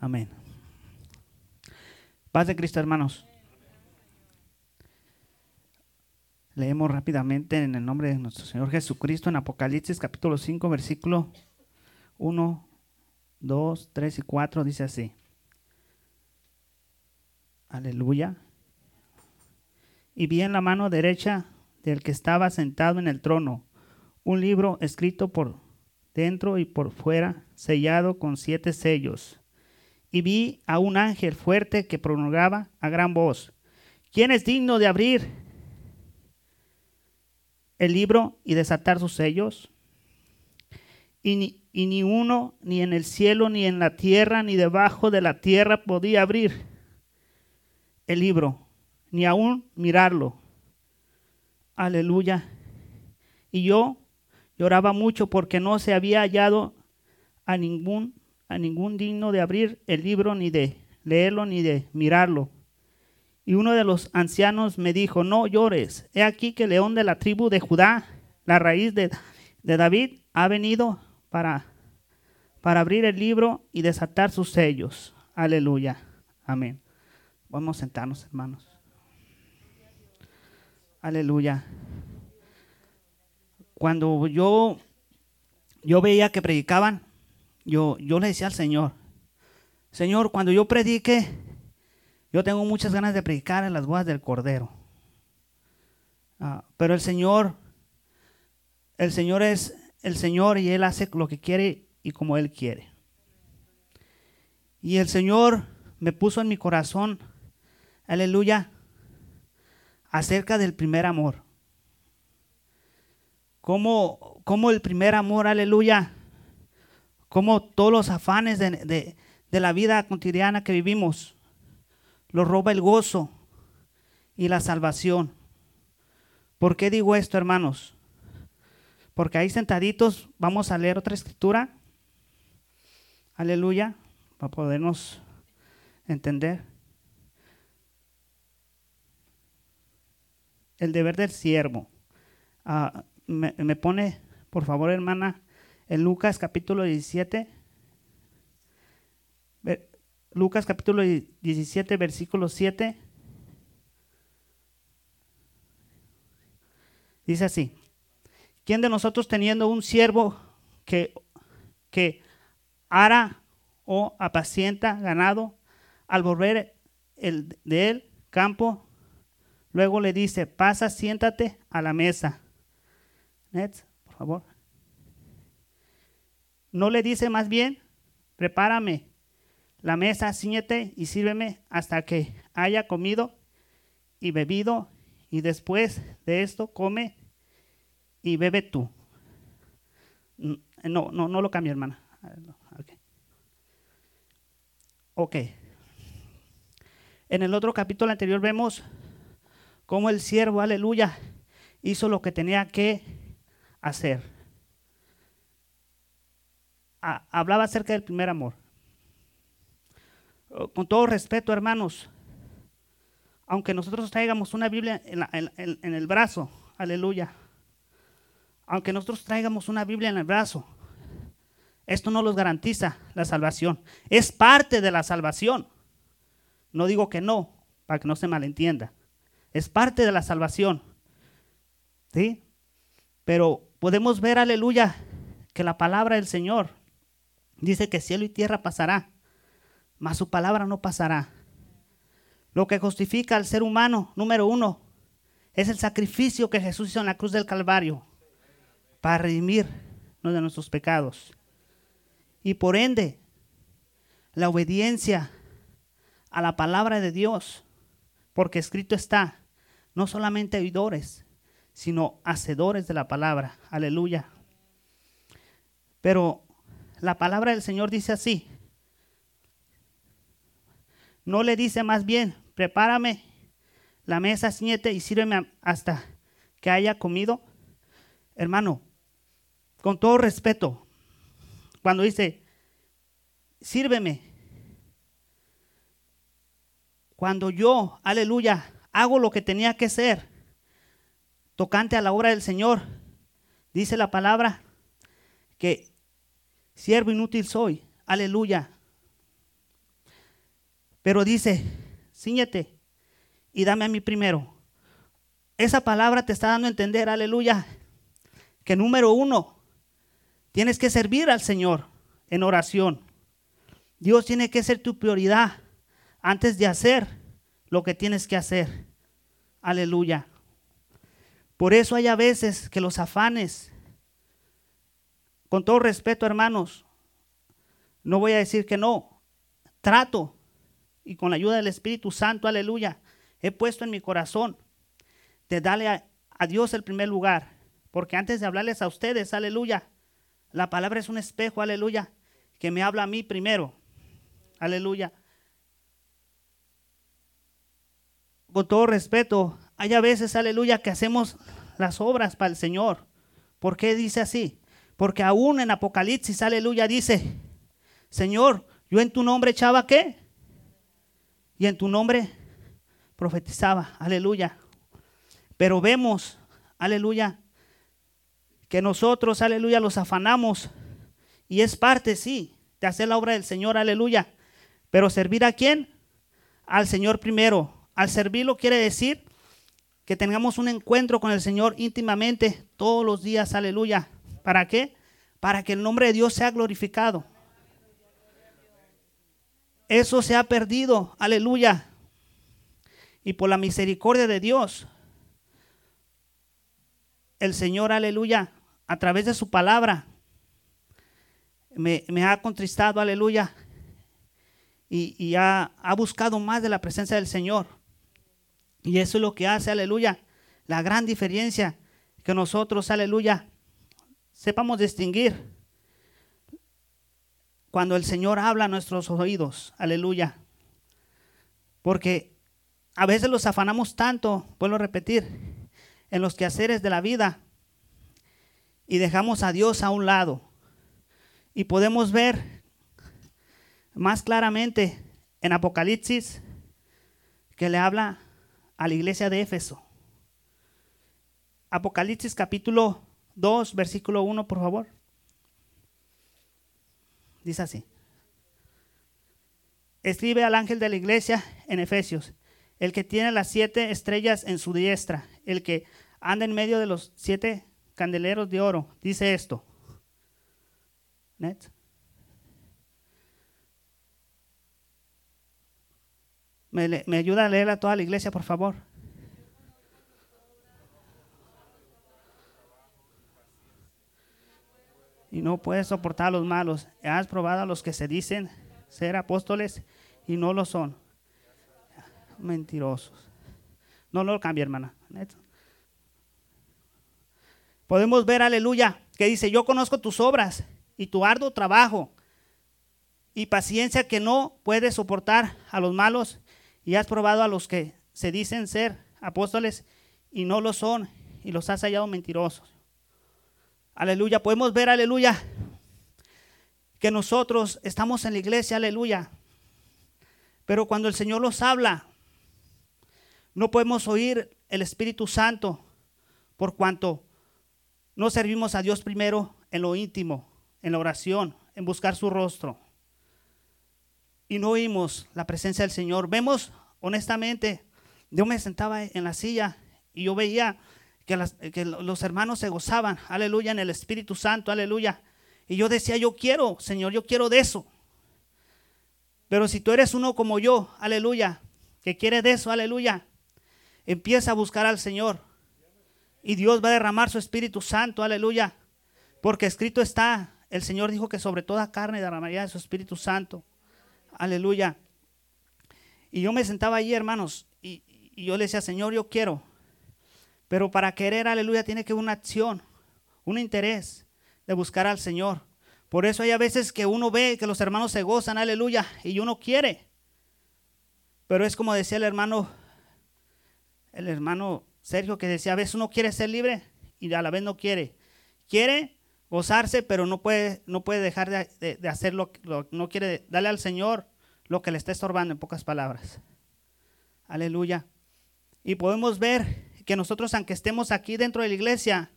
Amén. Paz de Cristo, hermanos. Leemos rápidamente en el nombre de nuestro Señor Jesucristo en Apocalipsis capítulo 5, versículo 1, 2, 3 y 4. Dice así. Aleluya. Y vi en la mano derecha del que estaba sentado en el trono un libro escrito por dentro y por fuera, sellado con siete sellos. Y vi a un ángel fuerte que pronunciaba a gran voz, ¿quién es digno de abrir el libro y desatar sus sellos? Y ni, y ni uno, ni en el cielo, ni en la tierra, ni debajo de la tierra podía abrir el libro, ni aún mirarlo. Aleluya. Y yo lloraba mucho porque no se había hallado a ningún, a ningún digno de abrir el libro, ni de leerlo, ni de mirarlo. Y uno de los ancianos me dijo, no llores, he aquí que el león de la tribu de Judá, la raíz de, de David, ha venido para, para abrir el libro y desatar sus sellos. Aleluya. Amén. Vamos a sentarnos, hermanos. Aleluya. Cuando yo, yo veía que predicaban, yo, yo le decía al Señor, Señor, cuando yo predique, yo tengo muchas ganas de predicar en las bodas del Cordero. Ah, pero el Señor, el Señor es el Señor y Él hace lo que quiere y como Él quiere. Y el Señor me puso en mi corazón, aleluya, acerca del primer amor. Como, como el primer amor, aleluya, como todos los afanes de, de, la vida cotidiana que vivimos, lo roba el gozo y la salvación. ¿Por qué digo esto, hermanos? Porque ahí sentaditos vamos a leer otra escritura. Aleluya, para podernos entender. El deber del siervo. Me, me, pone, por favor, hermana, en Lucas capítulo 17. Lucas capítulo 17, versículo 7. Dice así. ¿Quién de nosotros teniendo un siervo que, que ara o apacienta ganado, al volver el, de él campo, luego le dice, pasa, siéntate a la mesa? Nets, por favor. No le dice más bien, prepárame la mesa, ciñete y sírveme hasta que haya comido y bebido, y después de esto come y bebe tú. No, no, no lo cambie, hermana. Okay. ok. En el otro capítulo anterior vemos cómo el siervo, aleluya, hizo lo que tenía que hacer. Hablaba acerca del primer amor. Con todo respeto, hermanos, aunque nosotros traigamos una Biblia en el brazo, aleluya, aunque nosotros traigamos una Biblia en el brazo, esto no los garantiza la salvación. Es parte de la salvación. No digo que no, para que no se malentienda. Es parte de la salvación. ¿Sí? Pero podemos ver, aleluya, que la palabra del Señor dice que cielo y tierra pasará, mas su palabra no pasará. Lo que justifica al ser humano, número uno, es el sacrificio que Jesús hizo en la cruz del Calvario para redimirnos de nuestros pecados. Y por ende, la obediencia a la palabra de Dios, porque escrito está, no solamente oidores, sino hacedores de la palabra. Aleluya. Pero la palabra del Señor dice así. No le dice más bien, prepárame la mesa, ciñete y sírveme hasta que haya comido. Hermano, con todo respeto, cuando dice, sírveme, cuando yo, aleluya, hago lo que tenía que ser, tocante a la obra del Señor, dice la palabra, que siervo inútil soy, aleluya. Pero dice, ciñete y dame a mí primero. Esa palabra te está dando a entender, aleluya, que número uno, tienes que servir al Señor en oración. Dios tiene que ser tu prioridad antes de hacer lo que tienes que hacer. Aleluya. Por eso hay a veces que los afanes, con todo respeto hermanos, no voy a decir que no, trato y con la ayuda del Espíritu Santo, aleluya, he puesto en mi corazón de darle a, a Dios el primer lugar. Porque antes de hablarles a ustedes, aleluya, la palabra es un espejo, aleluya, que me habla a mí primero. Aleluya. Con todo respeto, hay a veces, aleluya, que hacemos las obras para el Señor. ¿Por qué dice así? Porque aún en Apocalipsis, aleluya, dice, Señor, yo en tu nombre echaba qué? Y en tu nombre profetizaba, aleluya. Pero vemos, aleluya, que nosotros, aleluya, los afanamos. Y es parte, sí, de hacer la obra del Señor, aleluya. Pero servir a quién? Al Señor primero. Al servirlo quiere decir que tengamos un encuentro con el Señor íntimamente todos los días, aleluya. ¿Para qué? Para que el nombre de Dios sea glorificado. Eso se ha perdido, aleluya. Y por la misericordia de Dios, el Señor, aleluya, a través de su palabra, me, ha contristado, aleluya, y, ha, buscado más de la presencia del Señor. Y eso es lo que hace, aleluya, la gran diferencia que nosotros, aleluya, sepamos distinguir cuando el Señor habla a nuestros oídos, aleluya. Porque a veces los afanamos tanto, vuelvo a repetir, en los quehaceres de la vida y dejamos a Dios a un lado. Y podemos ver más claramente en Apocalipsis que le habla a la iglesia de Éfeso. Apocalipsis capítulo 2, versículo 1, por favor. Dice así. Escribe al ángel de la iglesia en Efesios, el que tiene las siete estrellas en su diestra, el que anda en medio de los siete candeleros de oro, dice esto. ¿Me, ¿Me, ayuda a leer a toda la iglesia, por favor? No puedes soportar a los malos. Has probado a los que se dicen ser apóstoles y no lo son. Mentirosos. No lo cambie, hermana. Podemos ver, aleluya, que dice, yo conozco tus obras y tu arduo trabajo y paciencia que no puedes soportar a los malos y has probado a los que se dicen ser apóstoles y no lo son y los has hallado mentirosos. Aleluya, podemos ver, aleluya, que nosotros estamos en la iglesia, aleluya, pero cuando el Señor los habla, no podemos oír el Espíritu Santo por cuanto no servimos a Dios primero en lo íntimo, en la oración, en buscar su rostro. Y no oímos la presencia del Señor. Vemos, honestamente, yo me sentaba en la silla y yo veía que, los hermanos se gozaban, aleluya, en el Espíritu Santo, aleluya. Y yo decía, yo quiero, Señor, yo quiero de eso. Pero si tú eres uno como yo, aleluya, que quiere de eso, aleluya, empieza a buscar al Señor. Y Dios va a derramar su Espíritu Santo, aleluya. Porque escrito está, el Señor dijo que sobre toda carne derramaría de su Espíritu Santo. Aleluya. Y yo me sentaba allí, hermanos, y, yo le decía, Señor, yo quiero. Pero para querer, aleluya, tiene que haber una acción, un interés de buscar al Señor. Por eso hay a veces que uno ve que los hermanos se gozan, aleluya, y uno quiere. Pero es como decía el hermano, el hermano Sergio que decía, a veces uno quiere ser libre y a la vez no quiere. Quiere gozarse, pero no puede, no puede dejar de, de, hacer lo, no quiere darle al Señor lo que le está estorbando, en pocas palabras. Aleluya. Y podemos ver que nosotros, aunque estemos aquí dentro de la iglesia,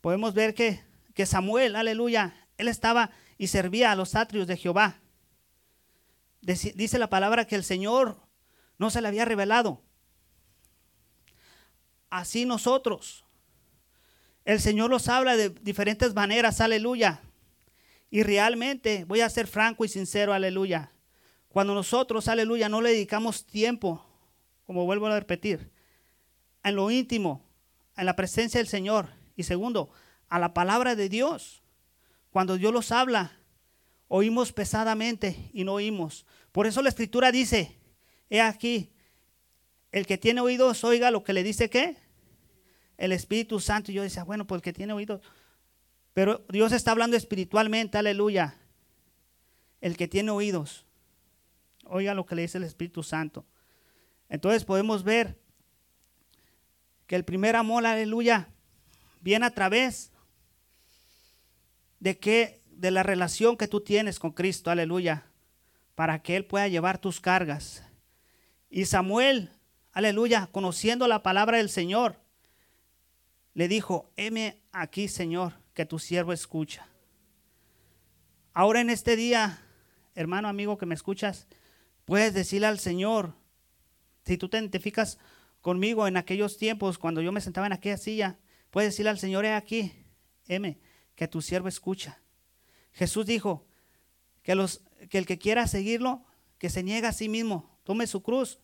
podemos ver que, que Samuel, aleluya, él estaba y servía a los atrios de Jehová. dice la palabra que el Señor no se le había revelado. Así nosotros. El Señor nos habla de diferentes maneras, aleluya. Y realmente, voy a ser franco y sincero, aleluya. Cuando nosotros, aleluya, no le dedicamos tiempo, como vuelvo a repetir, en lo íntimo, en la presencia del Señor. Y segundo, a la palabra de Dios. Cuando Dios los habla, oímos pesadamente y no oímos. Por eso la escritura dice, he aquí, el que tiene oídos, oiga lo que le dice qué? El Espíritu Santo. Y yo decía, bueno, pues el que tiene oídos. Pero Dios está hablando espiritualmente, aleluya. El que tiene oídos, oiga lo que le dice el Espíritu Santo. Entonces podemos ver que el primer amor, aleluya, viene a través de que de la relación que tú tienes con Cristo, aleluya, para que él pueda llevar tus cargas. Y Samuel, aleluya, conociendo la palabra del Señor, le dijo, heme aquí, Señor, que tu siervo escucha. Ahora en este día, hermano, amigo que me escuchas, puedes decirle al Señor, si tú te identificas conmigo en aquellos tiempos, cuando yo me sentaba en aquella silla, puedes decirle al Señor, he aquí, heme, que tu siervo escucha. Jesús dijo que el que quiera seguirlo, que se niegue a sí mismo, tome su cruz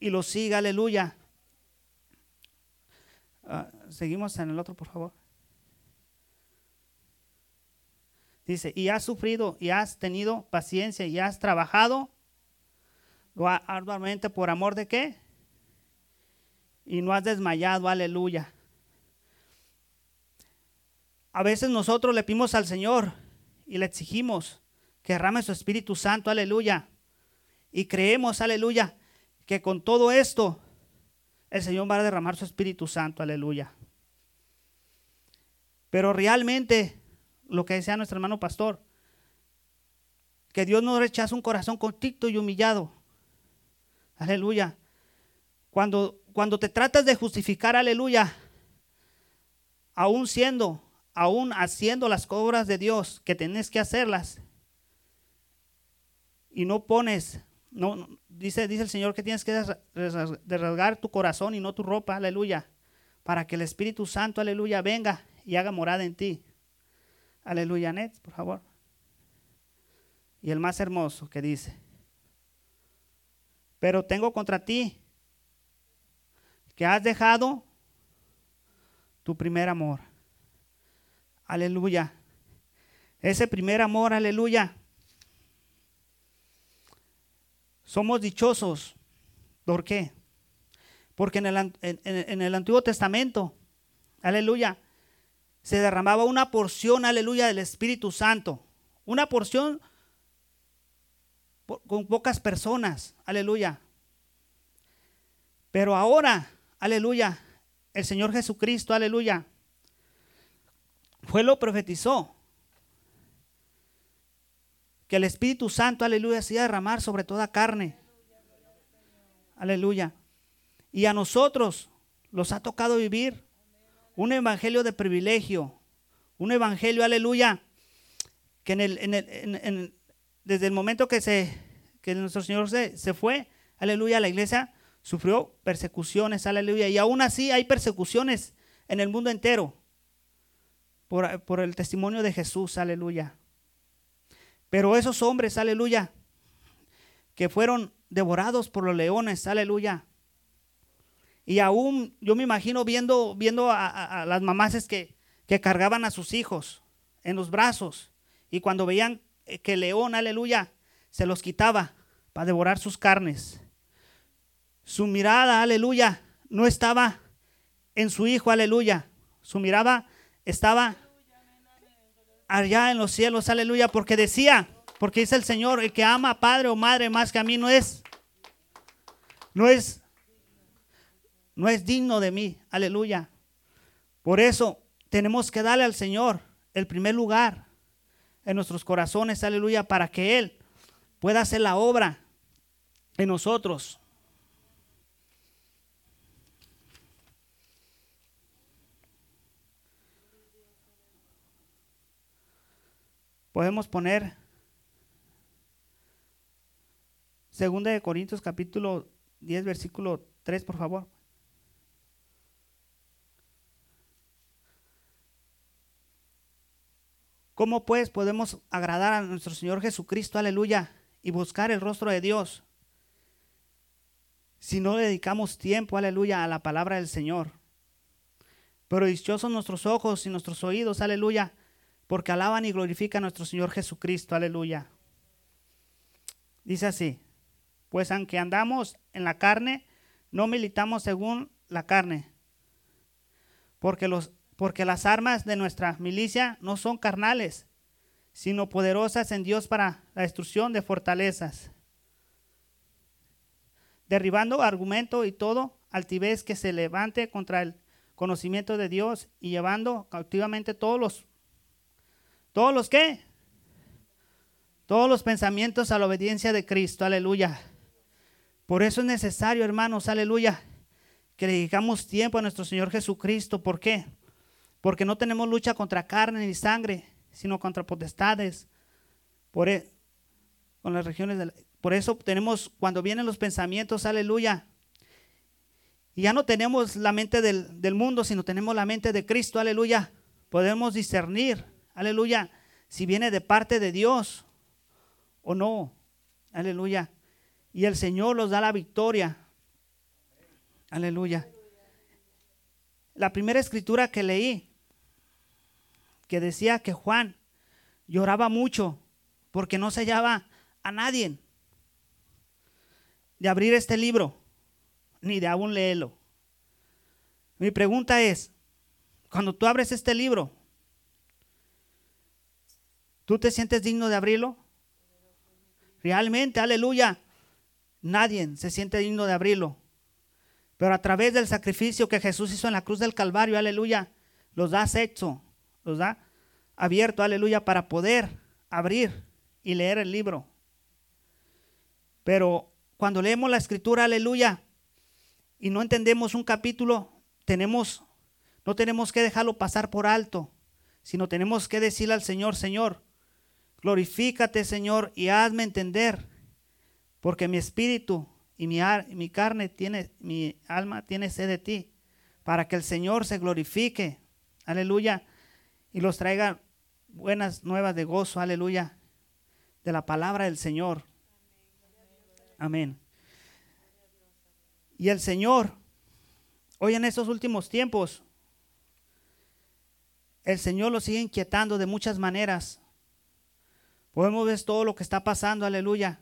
y lo siga, aleluya. Ah, seguimos en el otro, por favor. Dice, y has sufrido y has tenido paciencia y has trabajado arduamente por amor de qué? Y no has desmayado, aleluya. A veces nosotros le pedimos al Señor y le exigimos que derrame su Espíritu Santo, aleluya. Y creemos, aleluya, que con todo esto el Señor va a derramar su Espíritu Santo, aleluya. Pero realmente, lo que decía nuestro hermano pastor, que Dios no rechaza un corazón contrito y humillado. Aleluya. Cuando, cuando te tratas de justificar, aleluya, aún siendo aún haciendo las obras de Dios que tenés que hacerlas y no pones, no, dice, dice el Señor que tienes que rasgar tu corazón y no tu ropa, aleluya, para que el Espíritu Santo, aleluya, venga y haga morada en ti. Aleluya, Net, por favor. Y el más hermoso que dice, pero tengo contra ti que has dejado tu primer amor. Aleluya. Ese primer amor, aleluya. Somos dichosos. ¿Por qué? Porque en el, en el Antiguo Testamento, aleluya, se derramaba una porción, aleluya, del Espíritu Santo. Una porción con pocas personas, aleluya. Pero ahora, aleluya, el Señor Jesucristo, aleluya, fue lo profetizó. Que el Espíritu Santo, aleluya, se derramar sobre toda carne. Aleluya. Y a nosotros nos ha tocado vivir un evangelio de privilegio. Un evangelio, aleluya, que en el, desde el momento que, se, que nuestro Señor se, se fue, aleluya, la iglesia sufrió persecuciones, aleluya. Y aún así hay persecuciones en el mundo entero por, el testimonio de Jesús, aleluya. Pero esos hombres, aleluya, que fueron devorados por los leones, aleluya. Y aún yo me imagino viendo, viendo a, las mamás que, que cargaban a sus hijos en los brazos y cuando veían que león, aleluya, se los quitaba para devorar sus carnes. Su mirada, aleluya, no estaba en su hijo, aleluya. Su mirada estaba allá en los cielos, aleluya, porque decía, porque dice el Señor, el que ama a padre o madre más que a mí no es, no es, no es digno de mí, aleluya. Por eso tenemos que darle al Señor el primer lugar en nuestros corazones, aleluya, para que Él pueda hacer la obra en nosotros. Podemos poner Segunda de Corintios capítulo 10, versículo 3, por favor. ¿Cómo pues podemos agradar a nuestro Señor Jesucristo, aleluya, y buscar el rostro de Dios si no dedicamos tiempo, aleluya, a la palabra del Señor? Pero dichosos nuestros ojos y nuestros oídos, aleluya, porque alaban y glorifican a nuestro Señor Jesucristo, aleluya. Dice así, pues aunque andamos en la carne, no militamos según la carne, porque, los, porque las armas de nuestra milicia no son carnales, sino poderosas en Dios para la destrucción de fortalezas, derribando argumento y todo altivez que se levante contra el conocimiento de Dios y llevando cautivamente todos los, todos los que, todos los pensamientos a la obediencia de Cristo, aleluya. Por eso es necesario, hermanos, aleluya, que le dedicamos tiempo a nuestro Señor Jesucristo. ¿Por qué? Porque no tenemos lucha contra carne ni sangre, sino contra potestades. Por, e, con las regiones por eso tenemos, cuando vienen los pensamientos, aleluya, y ya no tenemos la mente del, del, mundo, sino tenemos la mente de Cristo, aleluya. Podemos discernir, aleluya, si viene de parte de Dios o no, aleluya y el Señor los da la victoria. Aleluya. La primera escritura que leí, que decía que Juan lloraba mucho porque no se hallaba a nadie de abrir este libro, ni de aún leerlo. Mi pregunta es, cuando tú abres este libro, ¿tú te sientes digno de abrirlo? Realmente, aleluya. Nadie se siente digno de abrirlo. Pero a través del sacrificio que Jesús hizo en la cruz del Calvario, aleluya, los da hecho, los da abierto, aleluya, para poder abrir y leer el libro. Pero cuando leemos la escritura, aleluya, y no entendemos un capítulo, tenemos, no tenemos que dejarlo pasar por alto, sino tenemos que decirle al Señor, Señor, glorifícate, Señor, y hazme entender porque mi espíritu y mi, mi carne tiene, mi alma tiene sed de ti, para que el Señor se glorifique, aleluya, y los traiga buenas nuevas de gozo, aleluya, de la palabra del Señor. Amén. Y el Señor, hoy en estos últimos tiempos, el Señor lo sigue inquietando de muchas maneras. Podemos ver todo lo que está pasando, aleluya.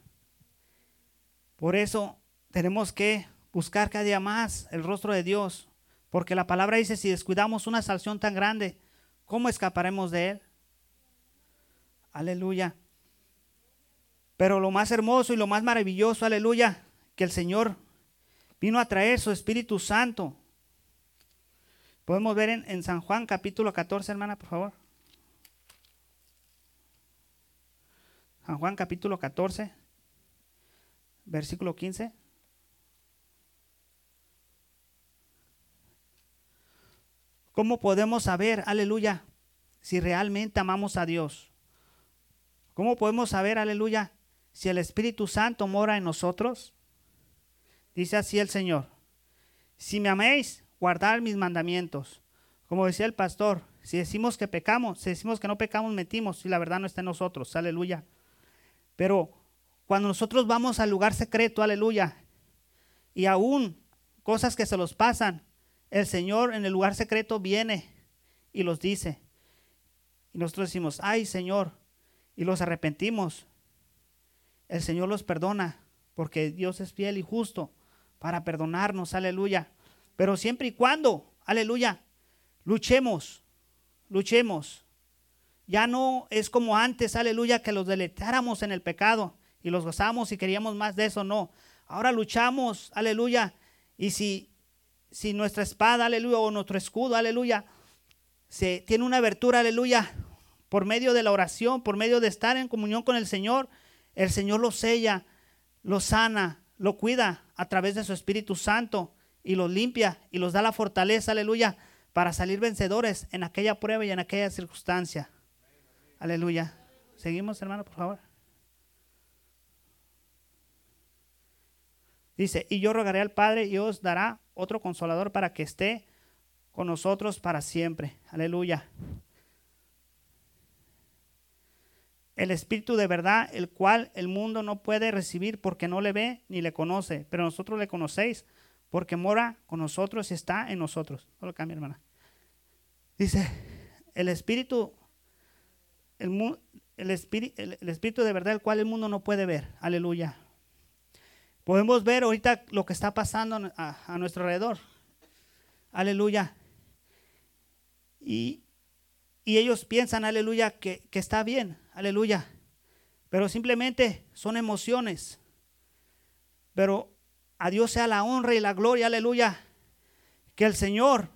Por eso tenemos que buscar cada día más el rostro de Dios, porque la palabra dice, si descuidamos una salvación tan grande, ¿cómo escaparemos de él? Aleluya. Pero lo más hermoso y lo más maravilloso, aleluya, que el Señor vino a traer su Espíritu Santo. Podemos ver en, San Juan capítulo 14, hermana, por favor. San Juan capítulo 14 versículo 15. ¿Cómo podemos saber, aleluya, si realmente amamos a Dios? ¿Cómo podemos saber, aleluya, si el Espíritu Santo mora en nosotros? Dice así el Señor, si me améis, guardar mis mandamientos. Como decía el pastor, si decimos que pecamos, si decimos que no pecamos, metimos, si la verdad no está en nosotros, aleluya. Pero cuando nosotros vamos al lugar secreto, aleluya, y aún cosas que se los pasan, el Señor en el lugar secreto viene y los dice. Y nosotros decimos, ay Señor, y los arrepentimos. El Señor los perdona, porque Dios es fiel y justo para perdonarnos, aleluya. Pero siempre y cuando, aleluya, luchemos, luchemos. Ya no es como antes, aleluya, que los deletáramos en el pecado y los gozamos y queríamos más de eso, no. Ahora luchamos, aleluya. Y si, si nuestra espada, aleluya, o nuestro escudo, aleluya, se tiene una abertura, aleluya, por medio de la oración, por medio de estar en comunión con el Señor, el Señor lo sella, lo sana, lo cuida a través de su Espíritu Santo y los limpia y los da la fortaleza, aleluya, para salir vencedores en aquella prueba y en aquella circunstancia. Aleluya. Seguimos, hermano, por favor. Dice, y yo rogaré al Padre y os dará otro consolador para que esté con nosotros para siempre. Aleluya. El Espíritu de verdad, el cual el mundo no puede recibir porque no le ve ni le conoce, pero nosotros le conocéis porque mora con nosotros y está en nosotros. No lo cambia, hermana. Dice, el Espíritu, el, el, espíritu, el Espíritu de verdad, el cual el mundo no puede ver. Aleluya. Podemos ver ahorita lo que está pasando a, nuestro alrededor. Aleluya. Y, ellos piensan, aleluya, que, que está bien, aleluya. Pero simplemente son emociones. Pero a Dios sea la honra y la gloria, aleluya. Que el Señor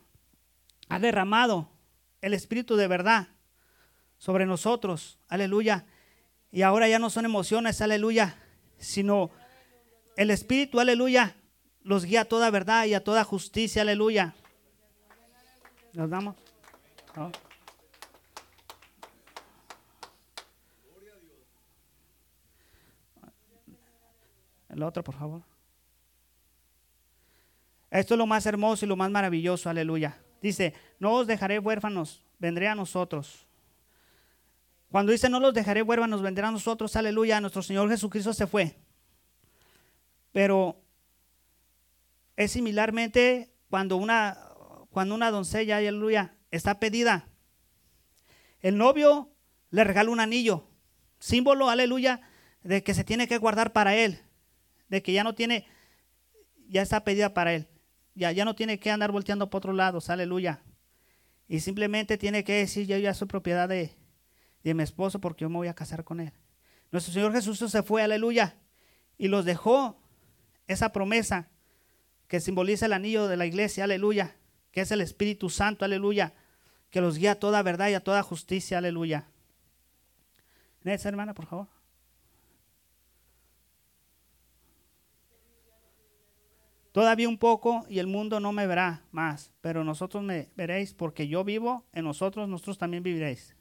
ha derramado el Espíritu de verdad sobre nosotros, aleluya. Y ahora ya no son emociones, aleluya, sino el Espíritu, aleluya, los guía a toda verdad y a toda justicia, aleluya. ¿Nos damos? El otro, por favor. Esto es lo más hermoso y lo más maravilloso, aleluya. Dice, no os dejaré huérfanos, vendré a nosotros. Cuando dice, no los dejaré huérfanos, vendré a nosotros, aleluya, nuestro Señor Jesucristo se fue. Pero es similarmente cuando una, cuando una doncella, aleluya, está pedida. El novio le regala un anillo, símbolo, aleluya, de que se tiene que guardar para él, de que ya no tiene, ya está pedida para él, ya, ya no tiene que andar volteando por otro lado, aleluya. Y simplemente tiene que decir, yo ya soy propiedad de, de mi esposo porque yo me voy a casar con él. Nuestro Señor Jesús se fue, aleluya, y los dejó esa promesa que simboliza el anillo de la iglesia, aleluya, que es el Espíritu Santo, aleluya, que los guía a toda verdad y a toda justicia, aleluya. esa hermana, por favor. Todavía un poco y el mundo no me verá más, pero nosotros me veréis porque yo vivo, en nosotros, nosotros también viviréis.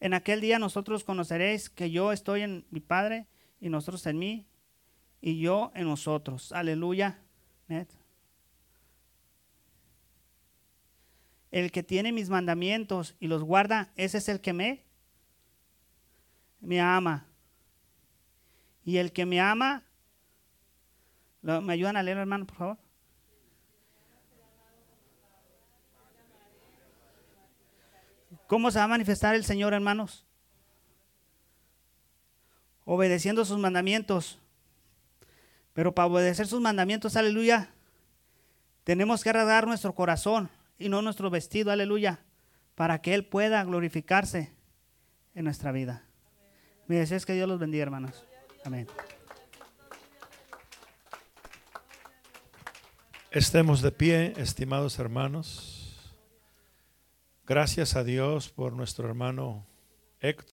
En aquel día nosotros conoceréis que yo estoy en mi Padre y nosotros en mí y yo en nosotros. Aleluya. El que tiene mis mandamientos y los guarda, ese es el que me, me ama. Y el que me ama, ¿me ayudan a leer, hermano, por favor? ¿Cómo se va a manifestar el Señor, hermanos? Obedeciendo sus mandamientos. Pero para obedecer sus mandamientos, aleluya, tenemos que rasgar nuestro corazón y no nuestro vestido, aleluya, para que Él pueda glorificarse en nuestra vida. Mi deseo es que Dios los bendiga, hermanos. Amén. Estemos de pie, estimados hermanos. Gracias a Dios por nuestro hermano Héctor.